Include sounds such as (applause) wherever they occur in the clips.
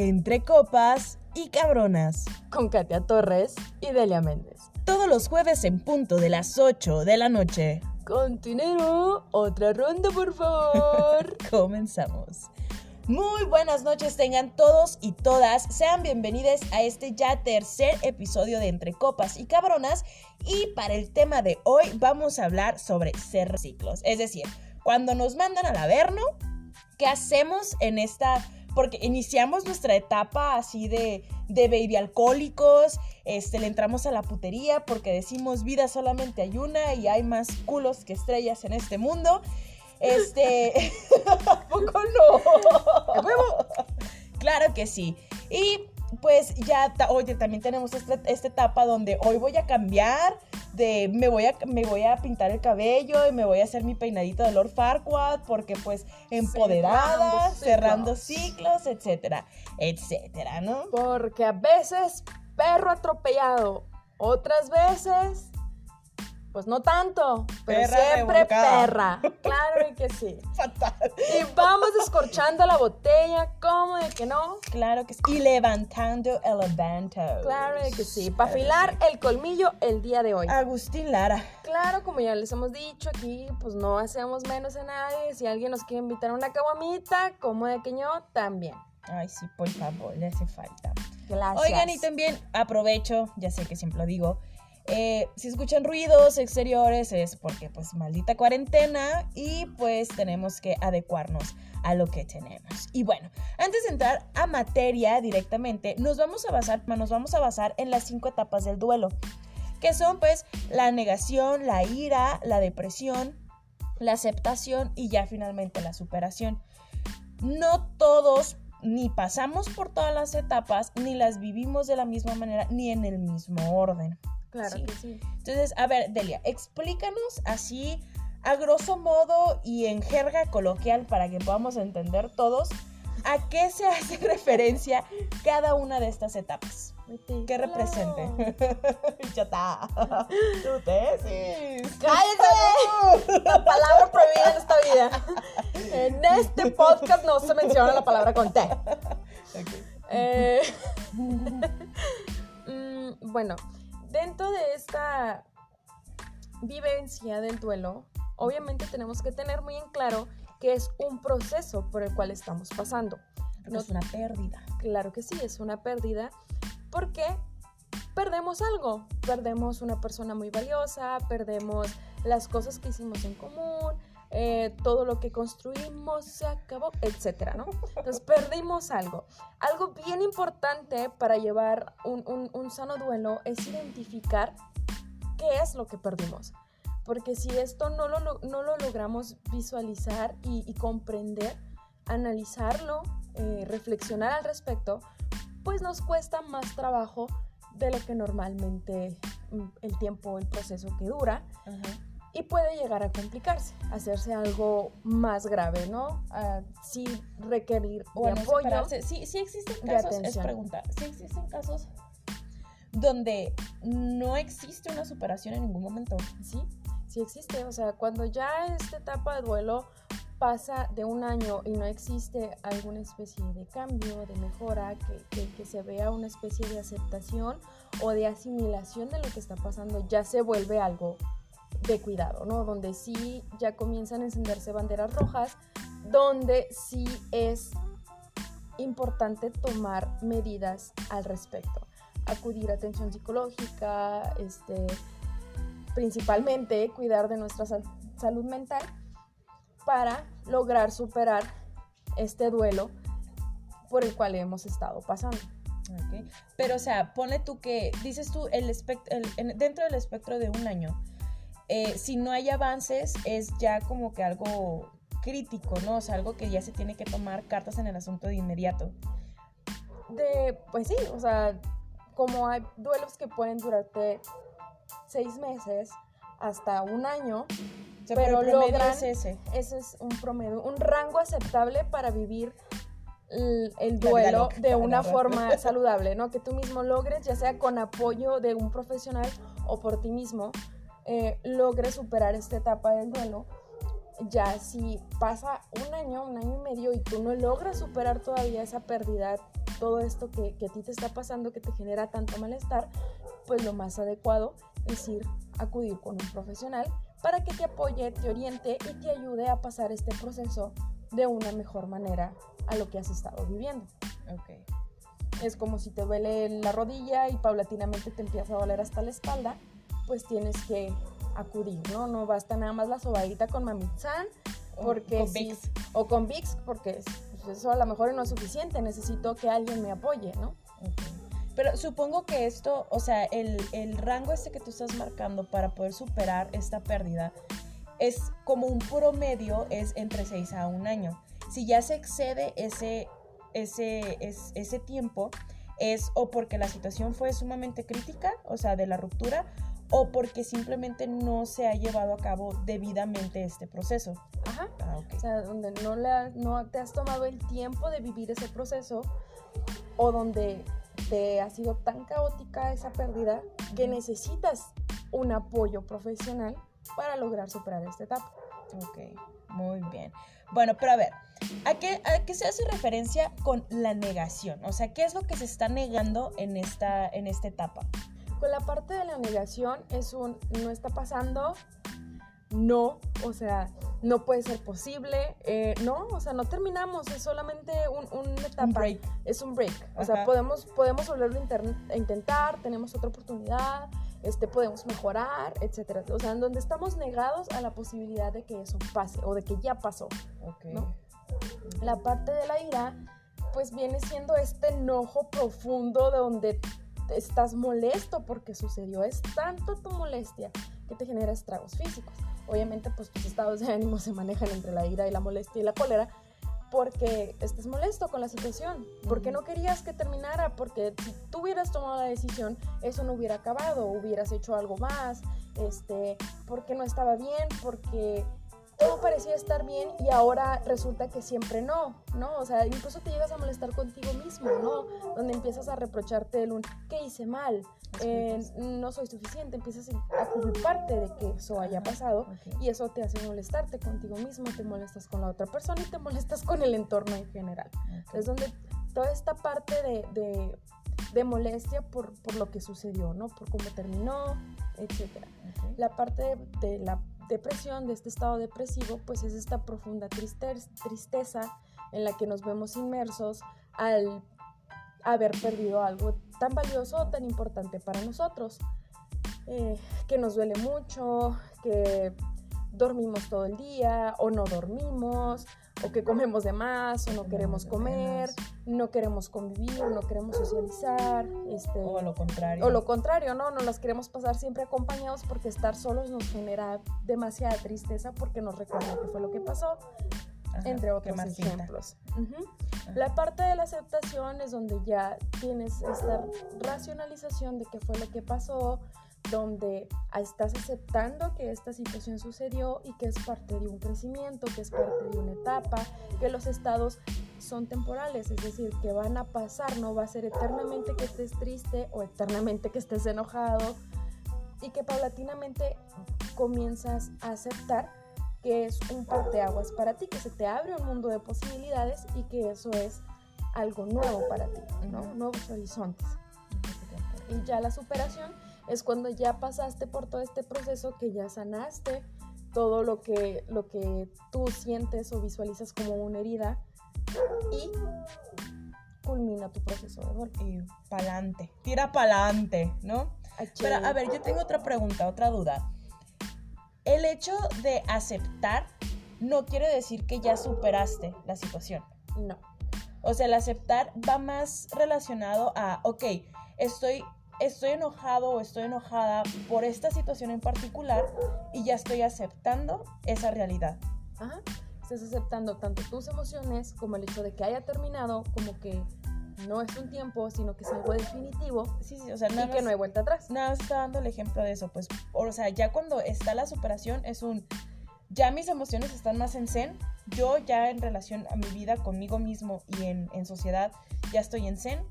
Entre Copas y Cabronas. Con Katia Torres y Delia Méndez. Todos los jueves en punto de las 8 de la noche. Continuo, otra ronda por favor. (laughs) Comenzamos. Muy buenas noches tengan todos y todas. Sean bienvenidos a este ya tercer episodio de Entre Copas y Cabronas. Y para el tema de hoy vamos a hablar sobre ser ciclos. Es decir, cuando nos mandan al averno, ¿qué hacemos en esta porque iniciamos nuestra etapa así de, de baby alcohólicos, este, le entramos a la putería porque decimos vida solamente hay una y hay más culos que estrellas en este mundo. Este, (laughs) ¿a poco no? claro que sí. Y pues ya, oye, también tenemos esta, esta, etapa donde hoy voy a cambiar, de me voy a, me voy a pintar el cabello y me voy a hacer mi peinadito de Lord Farquaad porque pues empoderada, cerrando ciclos, etcétera, etcétera, ¿no? Porque a veces perro atropellado, otras veces pues no tanto, pero siempre perra. Claro que sí. (laughs) Fatal. Y vamos descorchando la botella, ¿cómo de que no? Claro que sí. Y levantando el levanto. Claro que sí. Para afilar el colmillo el día de hoy. Agustín Lara. Claro, como ya les hemos dicho aquí, pues no hacemos menos a nadie. Si alguien nos quiere invitar a una caguamita, como de que no, también. Ay, sí, por favor, le hace falta. Gracias. Oigan, y también aprovecho, ya sé que siempre lo digo, eh, si escuchan ruidos exteriores es porque pues maldita cuarentena y pues tenemos que adecuarnos a lo que tenemos. Y bueno, antes de entrar a materia directamente, nos vamos a basar, nos vamos a basar en las cinco etapas del duelo, que son pues la negación, la ira, la depresión, la aceptación y ya finalmente la superación. No todos ni pasamos por todas las etapas, ni las vivimos de la misma manera, ni en el mismo orden. Claro que sí. Entonces, a ver, Delia, explícanos así a grosso modo y en jerga coloquial para que podamos entender todos a qué se (laughs) hace referencia cada una de estas etapas. ¿Qué represente? (laughs) ya está. (laughs) Tu tesis. ¡Cállate! La palabra prohibida en esta vida. En este podcast no se menciona la palabra con T. Eh, mm, bueno, dentro de esta vivencia del duelo, obviamente tenemos que tener muy en claro que es un proceso por el cual estamos pasando. No es una pérdida. Claro que sí, es una pérdida porque perdemos algo, perdemos una persona muy valiosa, perdemos las cosas que hicimos en común, eh, todo lo que construimos se acabó, etcétera, ¿no? Entonces perdimos algo. Algo bien importante para llevar un, un, sano duelo es identificar qué es lo que perdimos. Porque si esto no lo, no lo logramos visualizar y, comprender, analizarlo, eh, reflexionar al respecto, pues nos cuesta más trabajo de lo que normalmente mm, el tiempo, el proceso que dura y puede llegar a complicarse, hacerse algo más grave, ¿no? Uh, sí requerir de apoyo. Sí, sí existen casos, es sí existen casos donde no existe una superación en ningún momento. Sí, sí existe. O sea, cuando ya esta etapa de duelo pasa de un año y no existe alguna especie de cambio, de mejora, que, que, se vea una especie de aceptación o de asimilación de lo que está pasando, ya se vuelve algo de cuidado, ¿no? Donde sí ya comienzan a encenderse banderas rojas, donde sí es importante tomar medidas al respecto. Acudir a atención psicológica, este, principalmente cuidar de nuestra salud mental para lograr superar este duelo por el cual hemos estado pasando. Pero, o sea, pone tú que, dices tú, el, dentro del espectro de un año, eh, si no hay avances, es ya como que algo crítico, ¿no? O sea, algo que ya se tiene que tomar cartas en el asunto de inmediato. De, pues sí, o sea, como hay duelos que pueden durarte seis meses hasta un año, pero, logran, es ese. Ese es un promedio, un rango aceptable para vivir el, duelo de una forma (laughs) saludable, ¿no? Que tú mismo logres, ya sea con apoyo de un profesional o por ti mismo, eh, logre superar esta etapa del duelo, ya si pasa un año, un año y medio y tú no logras superar todavía esa pérdida todo esto que, que a ti te está pasando, que te genera tanto malestar, pues lo más adecuado es ir a acudir con un profesional para que te apoye, te oriente y te ayude a pasar este proceso de una mejor manera a lo que has estado viviendo. Ok. Es como si te duele la rodilla y paulatinamente te empieza a doler hasta la espalda, pues tienes que acudir, ¿no? No basta nada más la sobadita con Mamitsan, porque O con sí- Vicks. o con Vicks, porque pues, eso a lo mejor no es suficiente, necesito que alguien me apoye, ¿no? Pero supongo que esto, o sea, el, el rango este que tú estás marcando para poder superar esta pérdida es como un promedio, es entre 6 a un año. Si ya se excede ese, ese, es- ese tiempo, es o porque la situación fue sumamente crítica, o sea, de la ruptura, o porque simplemente no se ha llevado a cabo debidamente este proceso. Ajá. Ah. O sea, donde no, le, no te has tomado el tiempo de vivir ese proceso o donde te ha sido tan caótica esa pérdida que necesitas un apoyo profesional para lograr superar esta etapa. Ok, muy bien. Bueno, pero a ver, ¿a qué, ¿a qué se hace referencia con la negación? O sea, ¿qué es lo que se está negando en esta, en esta etapa? Con la parte de la negación es un no está pasando, no, o sea, no puede ser posible, eh, no, o sea, no terminamos, es solamente un, una etapa. Un break. es un break. O sea, podemos, podemos volverlo a intentar, tenemos otra oportunidad, este, podemos mejorar, etcétera. O sea, en donde estamos negados a la posibilidad de que eso pase o de que ya pasó. La parte de la ira, pues viene siendo este enojo profundo de donde estás molesto porque sucedió. Es tanto tu molestia que te genera estragos físicos. Obviamente, pues tus estados de ánimo se manejan entre la ira y la molestia y la cólera porque estés molesto con la situación, porque no querías que terminara, porque si tú hubieras tomado la decisión, eso no hubiera acabado, hubieras hecho algo más, este, porque no estaba bien, porque todo parecía estar bien y ahora resulta que siempre no, ¿no? O sea, incluso te llegas a molestar contigo mismo, ¿no? Donde empiezas a reprocharte el un, ¿qué hice mal? Eh, no soy suficiente, empiezas a culparte de que eso haya pasado Ok. y eso te hace molestarte contigo mismo, te molestas con la otra persona y te molestas con el entorno en general. Ok. Es donde toda esta parte de, de- de molestia por, por lo que sucedió, ¿no? Por cómo terminó, etcétera. Ok. La parte de, de la depresión, de este estado depresivo, pues es esta profunda tristeza, en la que nos vemos inmersos al haber perdido algo tan valioso o tan importante para nosotros. Eh, que nos duele mucho, que dormimos todo el día o no dormimos, o que comemos de más o no queremos comer, no queremos convivir, no queremos socializar, este, O lo contrario. o lo contrario, ¿no? No las queremos pasar siempre acompañados porque estar solos nos genera demasiada tristeza porque nos recuerda que fue lo que pasó, Ajá, entre otros cinta. ejemplos. Ujú. Ajá. La parte de la aceptación es donde ya tienes esta racionalización de qué fue lo que pasó, donde estás aceptando que esta situación sucedió y que es parte de un crecimiento, que es parte de una etapa, que los estados son temporales, es decir, que van a pasar, no va a ser eternamente que estés triste o eternamente que estés enojado y que paulatinamente comienzas a aceptar que es un parteaguas para ti, que se te abre un mundo de posibilidades y que eso es algo nuevo para ti. Nuevos horizontes. Y ya la superación es cuando ya pasaste por todo este proceso, que ya sanaste todo lo que, lo que tú sientes o visualizas como una herida y culmina tu proceso de duelo. Y pa'lante. Tira pa'lante, ¿no? Pero a ver, yo tengo otra pregunta, otra duda. El hecho de aceptar no quiere decir que ya superaste la situación. No. O sea, el aceptar va más relacionado a, ok, estoy, estoy enojado o estoy enojada por esta situación en particular y ya estoy aceptando esa realidad. Ajá. Estás aceptando tanto tus emociones como el hecho de que haya terminado, como que no es un tiempo, sino que es algo definitivo Sí, sí, o sea, y nada que más- no hay vuelta atrás. Nada más está dando el ejemplo de eso, pues, o sea, ya cuando está la superación es un, ya mis emociones están más en zen, yo ya en relación a mi vida conmigo mismo y en, en sociedad ya estoy en zen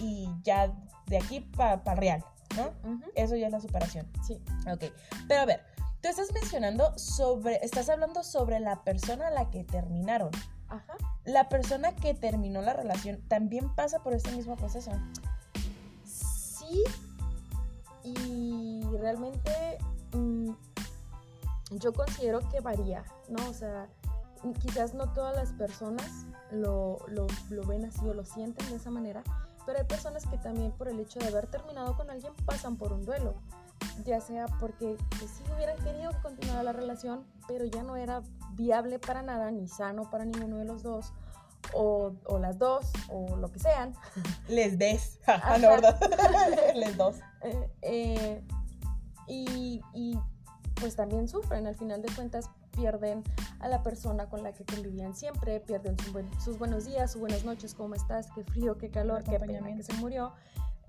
y ya de aquí para real, ¿no? Eso ya es la superación. Sí. Ok, pero a ver, tú estás mencionando sobre, estás hablando sobre la persona a la que terminaron. Ajá. la persona que terminó la relación también pasa por este mismo proceso. Sí, y realmente mm, yo considero que varía, ¿no? O sea, quizás no todas las personas lo, lo, lo, ven así o lo sienten de esa manera, pero hay personas que también por el hecho de haber terminado con alguien pasan por un duelo, ya sea porque pues, sí hubieran querido continuar la relación, pero ya no era viable para nada, ni sano para ninguno de los dos, o, o las dos, o lo que sean. (laughs) Les des, (laughs) no, ¿verdad? (laughs) Les dos. Eh, eh, y, y pues también sufren, al final de cuentas pierden a la persona con la que convivían siempre, pierden sus buenos días, sus buenas noches, cómo estás, qué frío, qué calor, qué pena que se murió.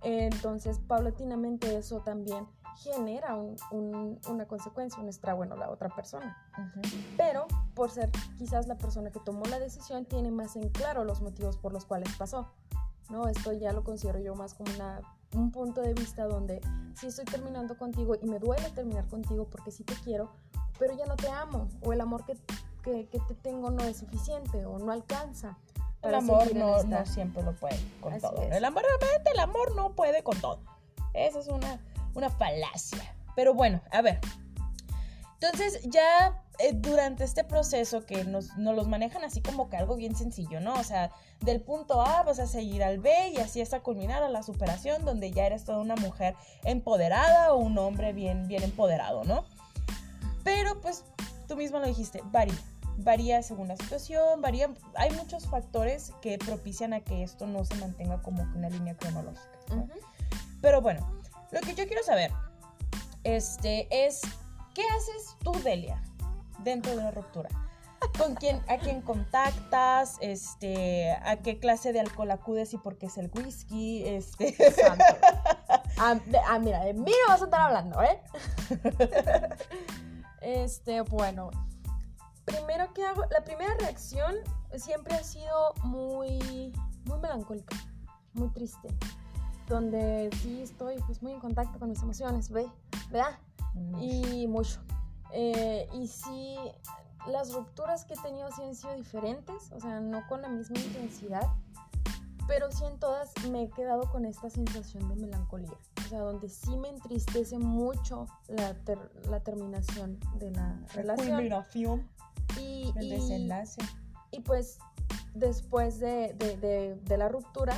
Entonces, paulatinamente eso también genera una consecuencia, un estrago en la otra persona. Pero por ser quizás la persona que tomó la decisión, tiene más en claro los motivos por los cuales pasó. ¿no? Esto ya lo considero yo más como una, un punto de vista donde si estoy terminando contigo y me duele terminar contigo porque sí te quiero, pero ya no te amo o el amor que, que, te tengo no es suficiente o no alcanza. El amor no, no, siempre lo puede con todo. El amor, realmente el amor no puede con todo. Esa es una, una falacia. Pero bueno, a ver. Entonces ya eh, durante este proceso que nos, nos, los manejan así como que algo bien sencillo, ¿no? O sea, del punto A vas a seguir al B y así hasta culminar a la superación donde ya eres toda una mujer empoderada o un hombre bien, bien empoderado, ¿no? Pero pues tú mismo lo dijiste, varía. Varía según la situación, varía. Hay muchos factores que propician a que esto no se mantenga como una línea cronológica. Pero bueno, lo que yo quiero saber este, es, ¿qué haces tú, Delia, dentro de una ruptura? ¿Con quién, a quién contactas? Este, ¿A qué clase de alcohol acudes y por qué es el whisky? Este. (laughs) Ah, ah, mira, de mí no vas a estar hablando, ¿eh? (laughs) Este, bueno, primero que hago, la primera reacción siempre ha sido muy, muy melancólica, muy triste, donde sí estoy pues muy en contacto con mis emociones, ¿ve? ¿verdad? Y mucho. Eh, y sí, las rupturas que he tenido sí han sido diferentes, o sea, no con la misma intensidad, pero sí en todas me he quedado con esta sensación de melancolía o sea, donde sí me entristece mucho la, la terminación de la relación. Y, el desenlace. Y pues después de, de, de, la ruptura,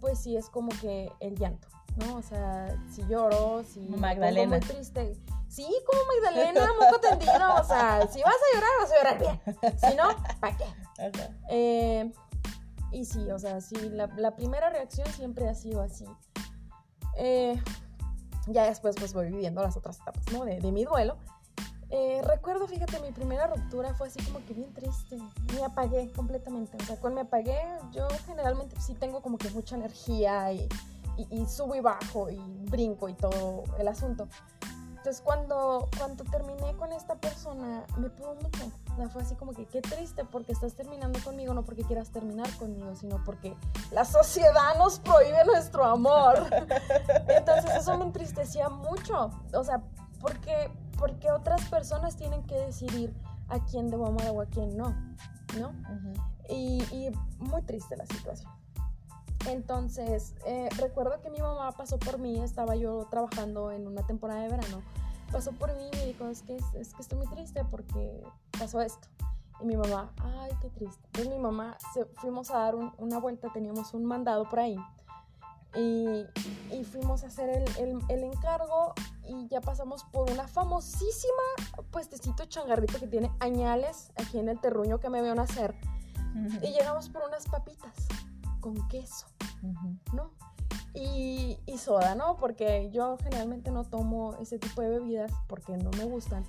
pues sí es como que el llanto, ¿no? O sea, si lloro, si Magdalena. me muy triste. Sí, como Magdalena, moco tendido. O sea, si vas a llorar, vas a llorar bien. Si no, ¿para qué? (laughs) Eh, y sí, o sea, sí, la, primera reacción siempre ha sido así. Eh, ya después pues voy viviendo las otras etapas, ¿no? De, mi duelo. Eh, recuerdo, fíjate, mi primera ruptura fue así como que bien triste. Me apagué completamente. O sea, cuando me apagué, yo generalmente sí tengo como que mucha energía y, y subo y bajo y brinco y todo el asunto. Entonces cuando, cuando terminé con esta persona, me pudo mucho. O sea, fue así como que qué triste porque estás terminando conmigo, no porque quieras terminar conmigo, sino porque la sociedad nos prohíbe nuestro amor. (laughs) Entonces eso me entristecía mucho. O sea, porque, porque otras personas tienen que decidir a quién debo amar o a quién no, ¿no? y, y muy triste la situación. Entonces, eh, recuerdo que mi mamá pasó por mí, estaba yo trabajando en una temporada de verano, pasó por mí y me dijo, es que, es, que estoy muy triste porque pasó esto. Y mi mamá, ay, qué triste. Entonces mi mamá, se, fuimos a dar una vuelta, teníamos un mandado por ahí. Y, y fuimos a hacer el, el, el, encargo y ya pasamos por una famosísima puestecito changarrito que tiene añales aquí en el terruño que me veo nacer. Y llegamos por unas papitas con queso, ¿no? Y, y, soda, ¿no? Porque yo generalmente no tomo ese tipo de bebidas porque no me gustan.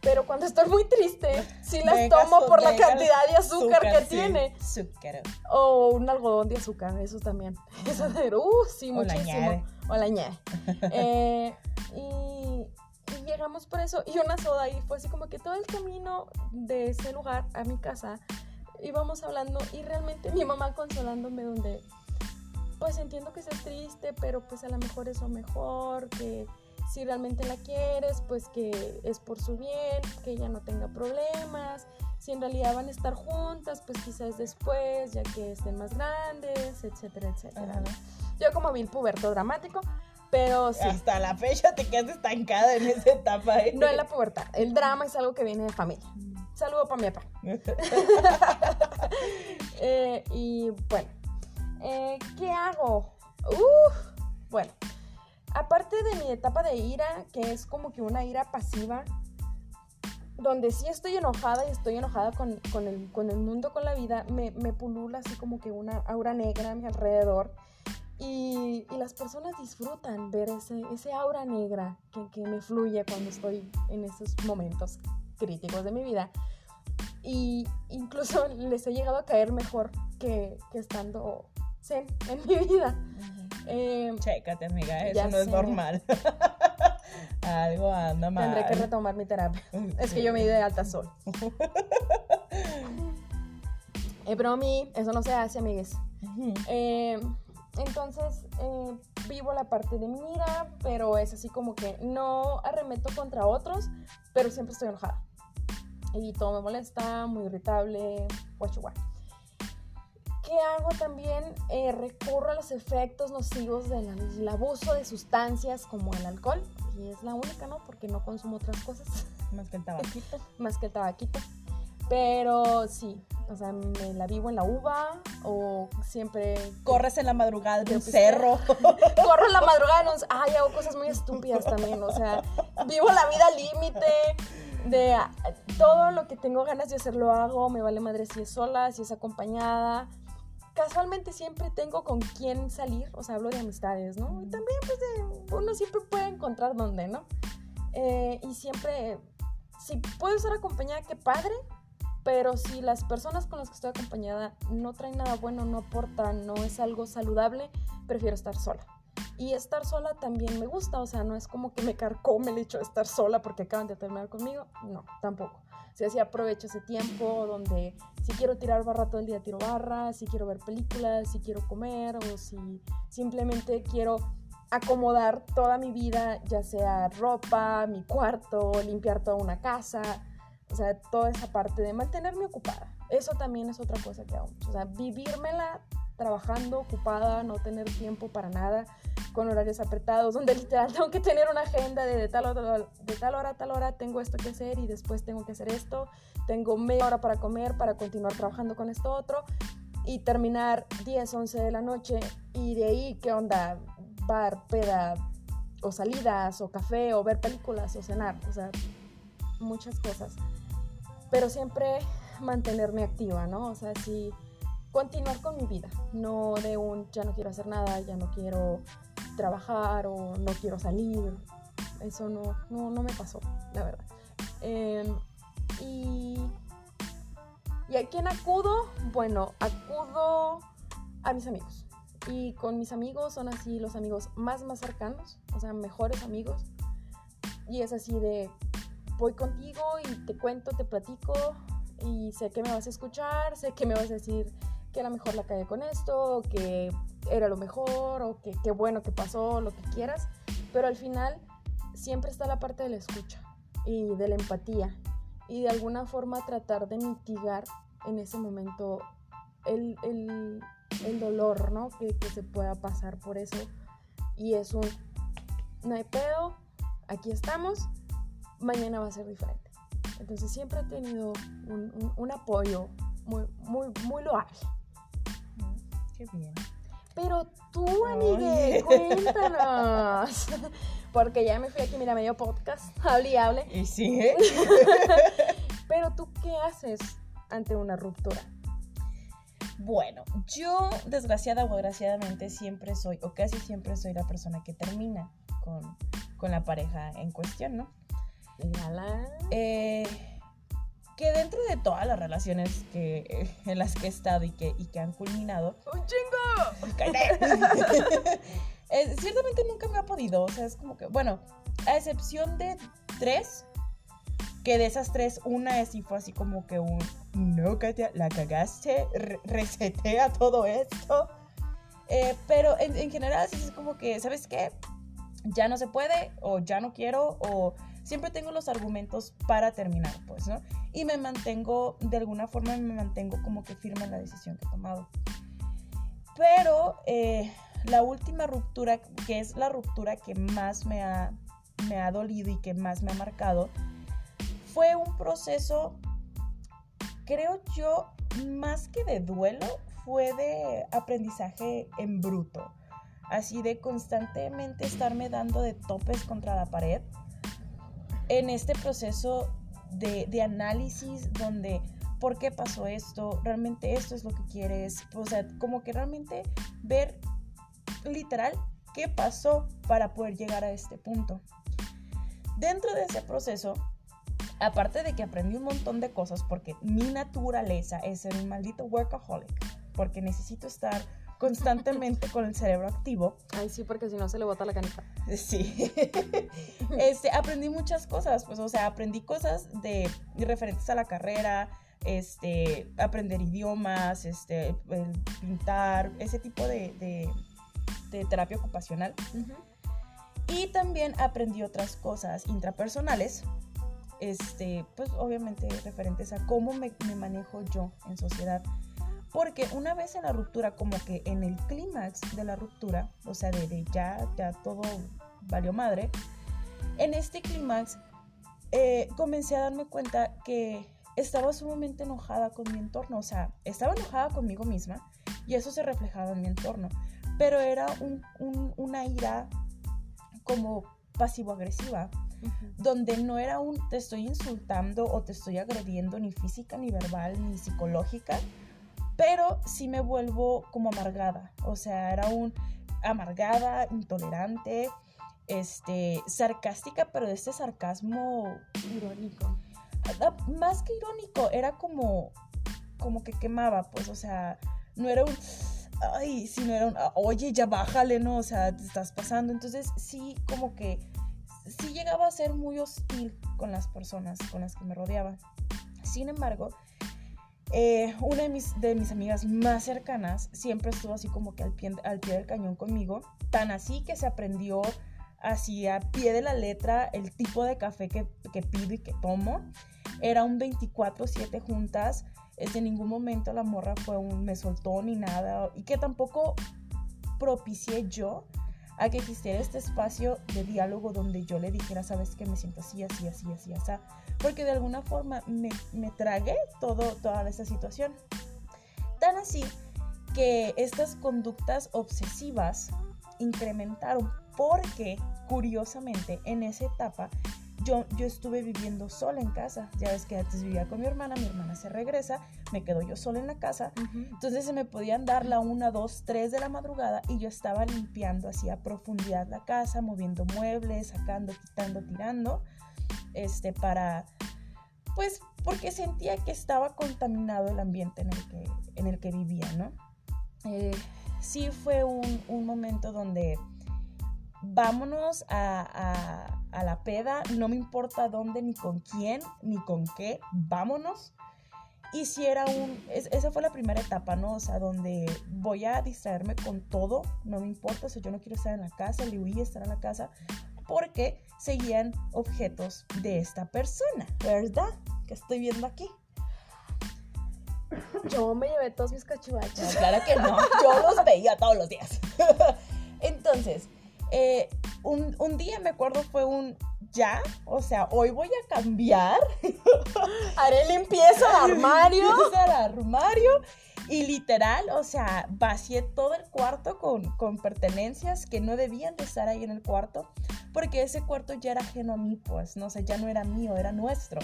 Pero cuando estoy muy triste, sí las tomo por la cantidad de azúcar, que tiene. Azúcar. O un algodón de azúcar, eso también. (laughs) Eso de, uh, sí, muchísimo. O la ñe. (laughs) eh, y, y llegamos por eso. Y una soda y fue así como que todo el camino de ese lugar a mi casa íbamos hablando y realmente mi mamá consolándome donde pues entiendo que estés triste, pero pues a lo mejor es lo mejor, que si realmente la quieres, pues que es por su bien, que ella no tenga problemas, Si en realidad van a estar juntas, pues quizás después, ya que estén más grandes, etcétera, etcétera. ¿no? Yo como vi el puberto dramático, pero sí. Hasta la fecha te quedas estancada en esa etapa. ¿eh? No en la pubertad. El drama es algo que viene de familia. Saludo para mi papá. (laughs) Eh, y bueno, eh, ¿qué hago? Bueno, aparte de mi etapa de ira, que es como que una ira pasiva, donde sí estoy enojada y estoy enojada con, con, el, con el, mundo, con la vida, me, me, pulula así como que una aura negra a mi alrededor. Y, y las personas disfrutan ver ese, ese aura negra que, que, me fluye cuando estoy en esos momentos críticos de mi vida. Y incluso (laughs) les he llegado a caer mejor que, que estando zen en mi vida. Eh, Chécate, amiga, eso no sé. es normal. (laughs) Algo anda mal. Tendré que retomar mi terapia. (laughs) Es que yo me di de alta sol. eh, pero a mí eso no se hace, amigues. Eh, entonces, eh, vivo la parte de mi ira, pero es así como que no arremeto contra otros, pero siempre estoy enojada. Y todo me molesta, muy irritable, guachuá. ¿Qué hago también? Eh, recurro a los efectos nocivos del abuso de sustancias como el alcohol. Y es la única, ¿no? Porque no consumo otras cosas. Más que el tabaquito. (laughs) Más que el tabaquito. Pero sí, o sea, me la vivo en la uva o siempre... Corres en la madrugada de un cerro. (laughs) Corro en la madrugada, no, ay, hago cosas muy estúpidas también, o sea, vivo la vida al límite de todo lo que tengo ganas de hacer lo hago, me vale madre si es sola, si es acompañada. Casualmente siempre tengo con quién salir, o sea, hablo de amistades, ¿no? Y también, pues, de, uno siempre puede encontrar dónde, ¿no? Eh, y siempre, si puedo estar acompañada, qué padre, pero si las personas con las que estoy acompañada no traen nada bueno, no aportan, no es algo saludable, prefiero estar sola. Y estar sola también me gusta, o sea, no es como que me carcome el hecho de estar sola porque acaban de terminar conmigo, no, tampoco. O sea, si aprovecho ese tiempo donde si quiero tirar barra todo el día, tiro barra, si quiero ver películas, si quiero comer o si simplemente quiero acomodar toda mi vida, ya sea ropa, mi cuarto, limpiar toda una casa, o sea, toda esa parte de mantenerme ocupada. Eso también es otra cosa que hago. O sea, vivírmela trabajando, ocupada, no tener tiempo para nada, con horarios apretados, donde literal tengo que tener una agenda de, tal, hora, tal hora tal hora tengo esto que hacer y después tengo que hacer esto, tengo media hora para comer, para continuar trabajando con esto otro y terminar 10, 11 de la noche y de ahí, ¿qué onda? Bar, peda o salidas o café o ver películas o cenar, o sea, muchas cosas. Pero siempre mantenerme activa, ¿no? O sea, sí continuar con mi vida, no de un ya no quiero hacer nada, ya no quiero trabajar o no quiero salir. Eso no, no, no me pasó, la verdad. Eh, y, ¿Y a quién acudo? Bueno, acudo a mis amigos. Y con mis amigos son así los amigos más, más cercanos, o sea, mejores amigos. Y es así de, voy contigo y te cuento, te platico y sé que me vas a escuchar, sé que me vas a decir que era mejor la calle con esto, que era lo mejor, o que qué bueno que pasó, lo que quieras, pero al final siempre está la parte de la escucha y de la empatía y de alguna forma tratar de mitigar en ese momento el, el, el dolor, ¿no? Que, que, se pueda pasar por eso. Y es un, no hay pedo, aquí estamos, mañana va a ser diferente. Entonces siempre he tenido un, un, un apoyo muy, muy, muy loable. Qué bien. Pero tú, amigue, cuéntanos. (laughs) Porque ya me fui aquí, mira, medio podcast, (laughs) hable y hable. Y sí, ¿eh? (laughs) Pero tú, ¿qué haces ante una ruptura? Bueno, yo desgraciada o agraciadamente siempre soy, o casi siempre soy la persona que termina con, con la pareja en cuestión, ¿no? Eh, que dentro de todas las relaciones que, en las que he estado y que, y que han culminado... ¡Un chingo! (laughs) eh, ciertamente nunca me ha podido, o sea, es como que, bueno, a excepción de tres, que de esas tres, una sí fue así como que un, no, Katia, la cagaste, re resetea todo esto. Eh, pero en, en general es como que, ¿sabes qué? Ya no se puede, o ya no quiero, o siempre tengo los argumentos para terminar, pues, ¿no? Y me mantengo, de alguna forma me mantengo como que firme en la decisión que he tomado. Pero eh, la última ruptura, que es la ruptura que más me ha, me ha dolido y que más me ha marcado, fue un proceso, creo yo, más que de duelo, fue de aprendizaje en bruto. Así de constantemente estarme dando de topes contra la pared en este proceso de, análisis donde por qué pasó esto, realmente esto es lo que quieres, o sea, como que realmente ver literal qué pasó para poder llegar a este punto. Dentro de ese proceso, aparte de que aprendí un montón de cosas, porque mi naturaleza es ser un maldito workaholic, porque necesito estar constantemente con el cerebro activo. Ay, sí, porque si no se le bota la canica. Sí. (laughs) este, aprendí muchas cosas, pues, o sea, aprendí cosas de referentes a la carrera, este, aprender idiomas, este, pintar, ese tipo de, de, terapia ocupacional. Y también aprendí otras cosas intrapersonales, este, pues obviamente referentes a cómo me, manejo yo en sociedad. Porque una vez en la ruptura, como que en el clímax de la ruptura, o sea, de, ya, ya todo valió madre, en este clímax eh, comencé a darme cuenta que estaba sumamente enojada con mi entorno, o sea, estaba enojada conmigo misma y eso se reflejaba en mi entorno, pero era una ira como pasivo-agresiva, donde no era un te estoy insultando o te estoy agrediendo ni física, ni verbal, ni psicológica, pero sí me vuelvo como amargada, o sea, era un amargada, intolerante, este, sarcástica, pero de este sarcasmo irónico. Más que irónico, era como, como que quemaba, pues, o sea, no era un, ay, sino era un, oye, ya bájale, ¿no? O sea, te estás pasando. Entonces, sí, como que, sí llegaba a ser muy hostil con las personas con las que me rodeaba. Sin embargo, eh, una de mis, de mis amigas más cercanas siempre estuvo así como que al pie, al pie del cañón conmigo, tan así que se aprendió así a pie de la letra el tipo de café que, que pido y que tomo. Era un 24/7 juntas. En ningún momento la morra fue un me soltó ni nada. Y que tampoco propicié yo a que existiera este espacio de diálogo donde yo le dijera, sabes que me siento así, así, así, así, así. Porque de alguna forma me, me tragué todo, toda esa situación. Tan así que estas conductas obsesivas incrementaron porque curiosamente en esa etapa yo, yo estuve viviendo sola en casa. Ya ves que antes vivía con mi hermana, mi hermana se regresa, me quedo yo sola en la casa. Entonces se me podían dar la una, dos, tres de la madrugada y yo estaba limpiando así a profundidad la casa, moviendo muebles, sacando, quitando, tirando, este, para, pues, porque sentía que estaba contaminado el ambiente en el que, en el que vivía, ¿no? Eh, sí fue un, un momento donde vámonos a, la peda, no me importa dónde, ni con quién, ni con qué, vámonos. Y si era un, esa fue la primera etapa, ¿no? O sea, donde voy a distraerme con todo, no me importa, o sea, yo no quiero estar en la casa, le huí estar en la casa, porque seguían objetos de esta persona, ¿verdad? Que estoy viendo aquí. Yo me llevé todos mis cachivaches. claro que no, yo los veía todos los días. (laughs) Entonces, eh, un, día me acuerdo fue un ya, o sea, hoy voy a cambiar. (laughs) Haré limpieza al armario. (laughs) al armario. Y literal, o sea, vacié todo el cuarto con, con, pertenencias que no debían de estar ahí en el cuarto, porque ese cuarto ya era ajeno a mí, pues, no sé, ya no era mío, era nuestro.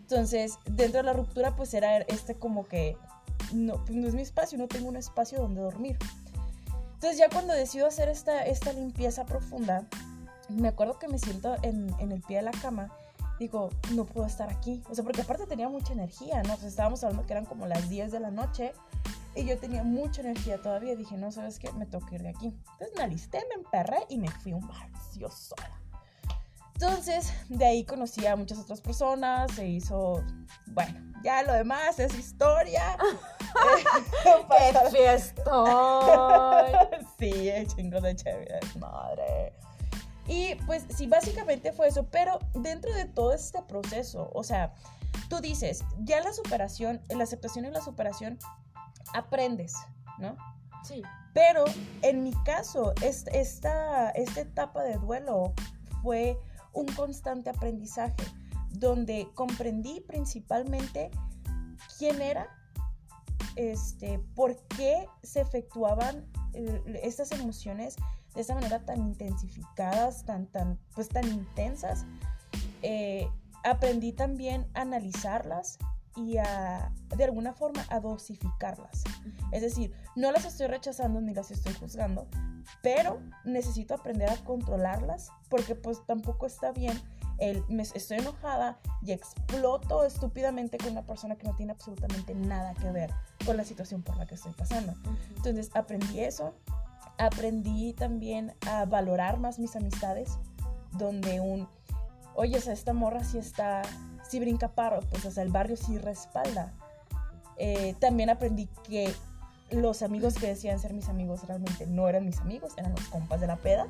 Entonces, dentro de la ruptura, pues era este como que, no, pues, no es mi espacio, no tengo un espacio donde dormir. Entonces ya cuando decido hacer esta, esta limpieza profunda, me acuerdo que me siento en, en, el pie de la cama. Digo, no puedo estar aquí. O sea, porque aparte tenía mucha energía, ¿no? O estábamos hablando que eran como las 10 de la noche y yo tenía mucha energía todavía. Dije, no, ¿sabes qué? Me tengo que ir de aquí. Entonces me alisté, me emperré y me fui un bar. Sola. Entonces, de ahí conocí a muchas otras personas. Se hizo, bueno, ya lo demás es historia. (laughs) (laughs) ¡Qué fiestón! (laughs) sí, chingo de chévere, madre. Y pues sí, básicamente fue eso, pero dentro de todo este proceso, o sea, tú dices, ya la superación, la aceptación y la superación, aprendes, ¿no? Sí. Pero en mi caso, esta, esta etapa de duelo fue un constante aprendizaje, donde comprendí principalmente quién era, este, por qué se efectuaban eh, estas emociones de esa manera tan intensificadas, tan, tan, pues tan intensas. Eh, aprendí también a analizarlas y a, de alguna forma, a dosificarlas. Es decir, no las estoy rechazando ni las estoy juzgando, pero necesito aprender a controlarlas porque pues tampoco está bien el me estoy enojada y exploto estúpidamente con una persona que no tiene absolutamente nada que ver con la situación por la que estoy pasando. Entonces aprendí eso, aprendí también a valorar más mis amistades, donde un, oye, o esta morra sí está, sí brinca paro, pues o sea, el barrio sí respalda. Eh, también aprendí que los amigos que decían ser mis amigos realmente no eran mis amigos, eran los compas de la peda,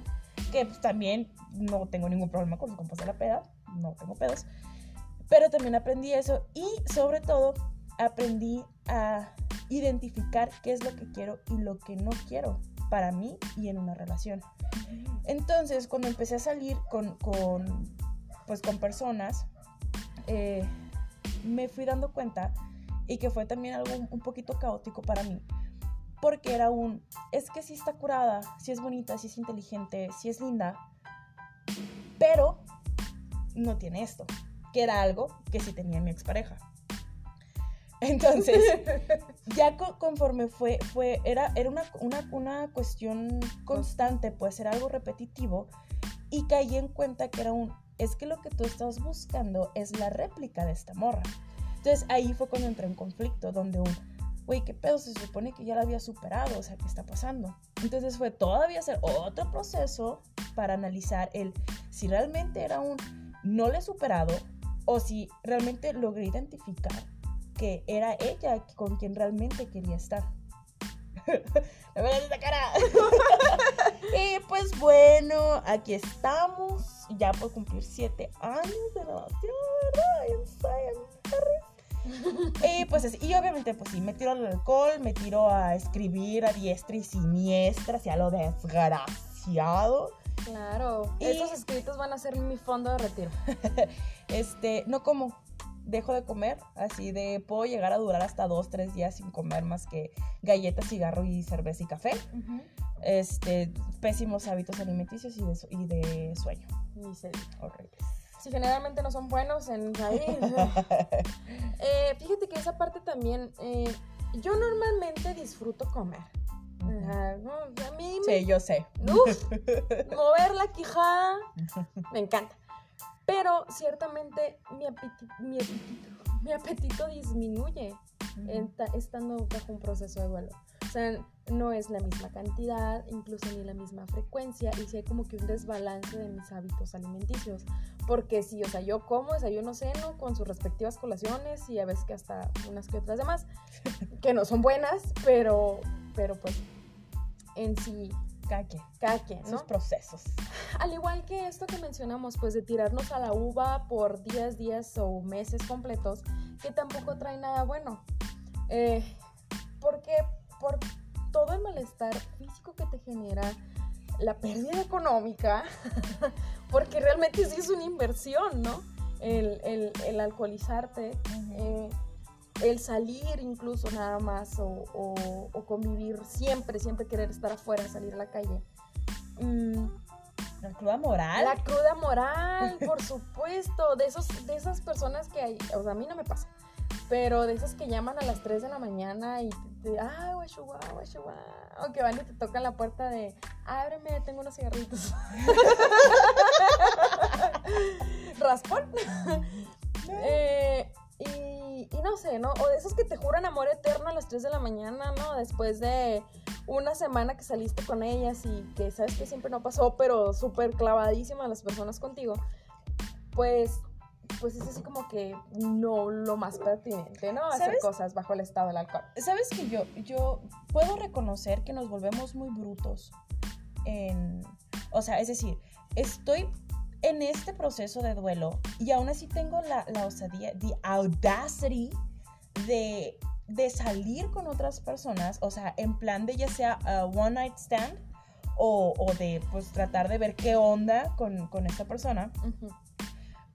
que pues, también no tengo ningún problema con los compas de la peda, no tengo pedos, pero también aprendí eso y sobre todo aprendí a identificar qué es lo que quiero y lo que no quiero para mí y en una relación. Entonces, cuando empecé a salir con, con pues, con personas, eh, me fui dando cuenta y que fue también algo un poquito caótico para mí, porque era un, es que sí está curada, sí es bonita, sí es inteligente, sí es linda, pero no tiene esto, que era algo que sí tenía mi expareja. Entonces, (laughs) ya conforme fue, fue era, era una, una, una, cuestión constante, pues era algo repetitivo, y caí en cuenta que era un, es que lo que tú estás buscando es la réplica de esta morra. Entonces ahí fue cuando entré en conflicto, donde un, güey, ¿qué pedo? Se supone que ya la había superado, o sea, ¿qué está pasando? Entonces fue todavía hacer otro proceso para analizar el si realmente era un no le he superado o si realmente logré identificar que era ella con quien realmente quería estar. ¡No (laughs) me esa cara! (laughs) y pues bueno, aquí estamos, ya por cumplir siete años de relación, (laughs) y pues y obviamente pues sí, me tiro al alcohol, me tiro a escribir a diestra y siniestra, hacia lo desgraciado. Claro, esos escritos van a ser mi fondo de retiro. (laughs) este, no como, dejo de comer, así de puedo llegar a durar hasta dos, tres días sin comer más que galletas, cigarro y cerveza y café. Este, pésimos hábitos alimenticios y de, y de sueño. Horribles. Si generalmente no son buenos en ahí. (laughs) eh, fíjate que esa parte también, eh, yo normalmente disfruto comer. a mí sí, yo sé. (laughs) mover la quijada, me encanta. Pero ciertamente mi apetito, mi apetito, disminuye estando bajo un proceso de duelo. Sea, no es la misma cantidad, incluso ni la misma frecuencia, y si hay como que un desbalance de mis hábitos alimenticios. Porque sí, o sea, yo como desayuno, ceno con sus respectivas colaciones y a veces que hasta unas que otras demás, que no son buenas, pero, pero pues en sí cada quien. ¿no? Sus procesos. Al igual que esto que mencionamos, pues de tirarnos a la uva por días, días o meses completos, que tampoco trae nada bueno. Eh, porque por todo el malestar físico que te genera, la pérdida económica, (laughs) porque realmente sí es una inversión, ¿no? El, alcoholizarte, el salir incluso nada más o, convivir siempre, siempre querer estar afuera, salir a la calle. Mm, la cruda moral. La cruda moral, por (laughs) supuesto, de, esos, de esas personas que hay, o sea, a mí no me pasa, pero de esas que llaman a las 3 de la mañana y te, ah, guachua, guachua, o que van y te tocan la puerta de, ábreme, tengo unos cigarritos. (laughs) Raspón. (laughs) eh, y, no sé, ¿no? O de esos que te juran amor eterno a las 3 de la mañana, ¿no? Después de una semana que saliste con ellas y que sabes que siempre no pasó, pero súper clavadísima las personas contigo, pues, pues es así como que no lo más pertinente, ¿no? Hacer cosas bajo el estado del alcohol. Sabes que yo, yo puedo reconocer que nos volvemos muy brutos en... O sea, es decir, estoy en este proceso de duelo y aún así tengo la, la osadía, the audacity de, de salir con otras personas, o sea, en plan de ya sea a one night stand o, o de pues tratar de ver qué onda con, con esta persona, Ujú.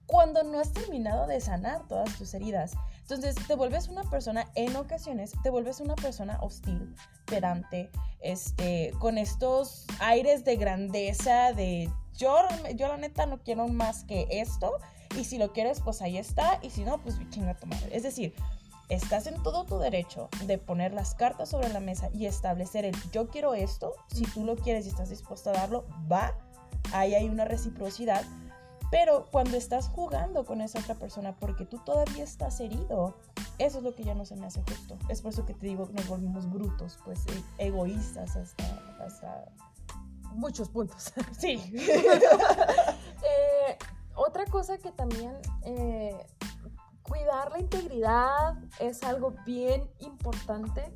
Cuando no has terminado de sanar todas tus heridas. Entonces te vuelves una persona, en ocasiones, te vuelves una persona hostil, pedante, este, con estos aires de grandeza, de yo, yo la neta no quiero más que esto, y si lo quieres, pues ahí está, y si no, pues chinga tu madre. Es decir, estás en todo tu derecho de poner las cartas sobre la mesa y establecer el yo quiero esto, si tú lo quieres y estás dispuesto a darlo, va, ahí hay una reciprocidad, pero cuando estás jugando con esa otra persona porque tú todavía estás herido, eso es lo que ya no se me hace justo. Es por eso que te digo que nos volvimos brutos, pues e- egoístas hasta... hasta... Muchos puntos. (laughs) Sí. (laughs) Eh, otra cosa que también eh, cuidar la integridad es algo bien importante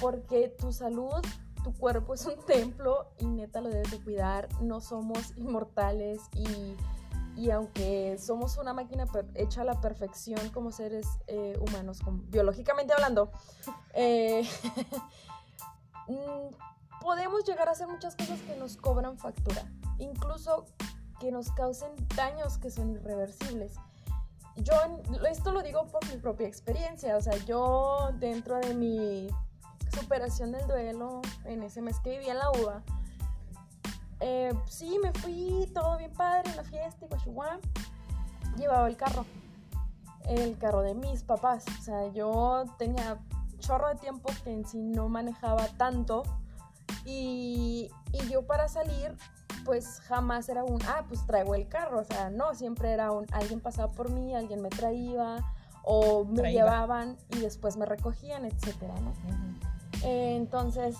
porque tu salud, tu cuerpo es un templo y neta lo debes de cuidar. No somos inmortales y, y aunque somos una máquina hecha a la perfección como seres eh, humanos, como- biológicamente hablando, (laughs) eh, (laughs) mm, podemos llegar a hacer muchas cosas que nos cobran factura, incluso que nos causen daños que son irreversibles. Yo esto lo digo por mi propia experiencia, o sea, yo dentro de mi superación del duelo en ese mes que vivía en la UBA, eh, sí, me fui todo bien padre en la fiesta y llevaba el carro, el carro de mis papás, o sea, yo tenía chorro de tiempo que en sí no manejaba tanto. Y, y yo para salir pues jamás era un, ah, pues traigo el carro, o sea, no, siempre era un, alguien pasaba por mí, alguien me traía o me Traía. llevaban y después me recogían, etcétera, ¿no? Eh, entonces,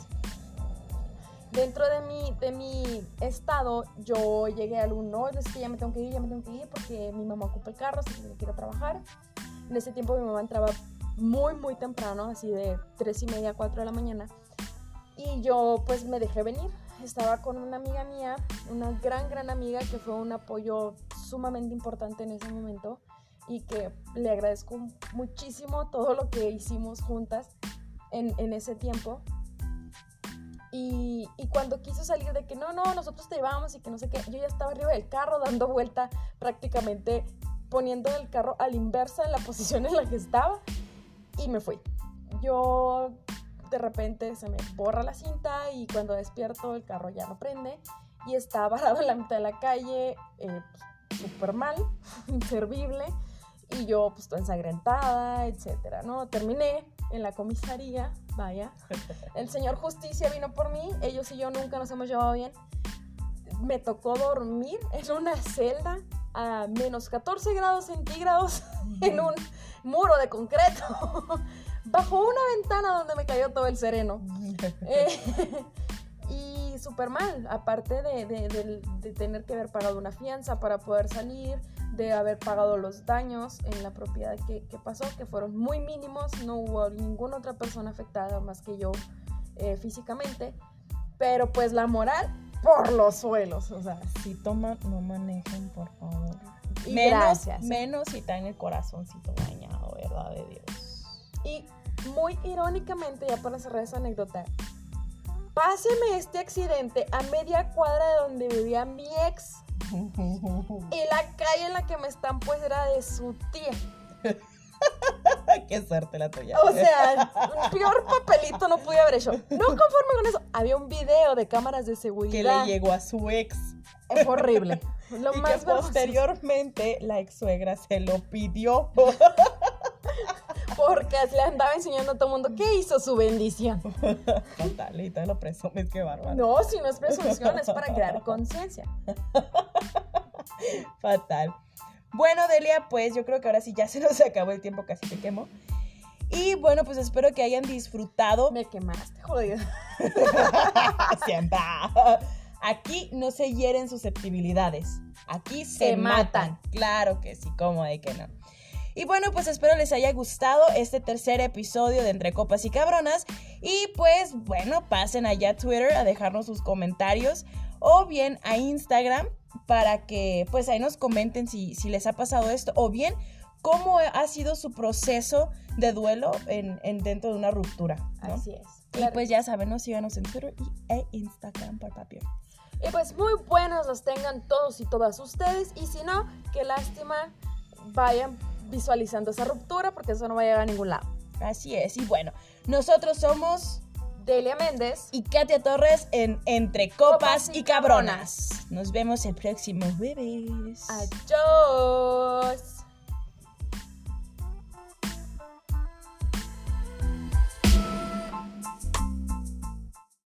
dentro de mi, de mi estado, yo llegué al un, no, es que ya me tengo que ir, ya me tengo que ir porque mi mamá ocupa el carro, así que quiero trabajar. En ese tiempo mi mamá entraba muy, muy temprano, así de tres y media, 4 de la mañana. Y yo pues me dejé venir. Estaba con una amiga mía, una gran, gran amiga que fue un apoyo sumamente importante en ese momento y que le agradezco muchísimo todo lo que hicimos juntas en, en ese tiempo. Y, cuando quiso salir de que no, no, nosotros te llevamos y que no sé qué, yo ya estaba arriba del carro dando vuelta prácticamente poniendo el carro a la inversa en la (laughs) posición en la que estaba y me fui. Yo de repente se me borra la cinta y cuando despierto el carro ya no prende y está varado (laughs) en la mitad de la calle, eh, pues, súper mal, (laughs) inservible y yo pues toda ensangrentada, etcétera, ¿no? Terminé en la comisaría, vaya. El señor Justicia vino por mí, ellos y yo nunca nos hemos llevado bien. Me tocó dormir en una celda a menos 14 grados centígrados (laughs) en un muro de concreto, (laughs) bajo una ventana donde me cayó todo el sereno. (laughs) Eh, y súper mal, aparte de, de- de- de tener que haber pagado una fianza para poder salir, de haber pagado los daños en la propiedad que, que pasó, que fueron muy mínimos, no hubo ninguna otra persona afectada más que yo eh, físicamente, pero pues la moral por los suelos, o sea, Si toman, no manejen, por favor. y menos, gracias. menos si está en el corazoncito dañado, ¿verdad? De Dios. Y muy irónicamente, ya para cerrar esa anécdota, páseme este accidente a media cuadra de donde vivía mi ex. Y la calle en la que me están, pues era de su tía. (laughs) Qué suerte la tuya. O sea, un peor papelito no pude haber hecho. No conforme con eso, había un video de cámaras de que seguridad. le llegó a su ex. Es horrible. (laughs) Lo y que más vergonzoso. posteriormente la ex suegra se lo pidió. (laughs) Porque le andaba enseñando a todo el mundo qué hizo su bendición. Total, y te lo presumes, qué bárbaro. No, si no es presunción, es para crear conciencia. (laughs) Fatal. Bueno, Delia, pues yo creo que ahora sí ya (laughs) se nos acabó el tiempo, casi te quemo. Y bueno, pues espero que hayan disfrutado. Me quemaste, jodido. (laughs) Sienta. Aquí no se hieren susceptibilidades. Aquí se, Se matan. matan. Claro que sí, como de que no. Y bueno, pues espero les haya gustado este tercer episodio de Entre Copas y Cabronas. Y pues bueno, pasen allá a Twitter a dejarnos sus comentarios o bien a Instagram para que pues ahí nos comenten si, si les ha pasado esto o bien cómo ha sido su proceso de duelo en, en dentro de una ruptura. ¿no? Así es. Y pues ya saben, ¿no? síganos en Twitter y, e Instagram por papier. Y pues muy buenas las tengan todos y todas ustedes. Y si no, qué lástima, vayan visualizando esa ruptura porque eso no va a llegar a ningún lado. Así es. Y bueno, nosotros somos Delia Méndez. y Katia Torres en Entre Copas, Copas y y Cabronas. Nos vemos el próximo jueves. Adiós.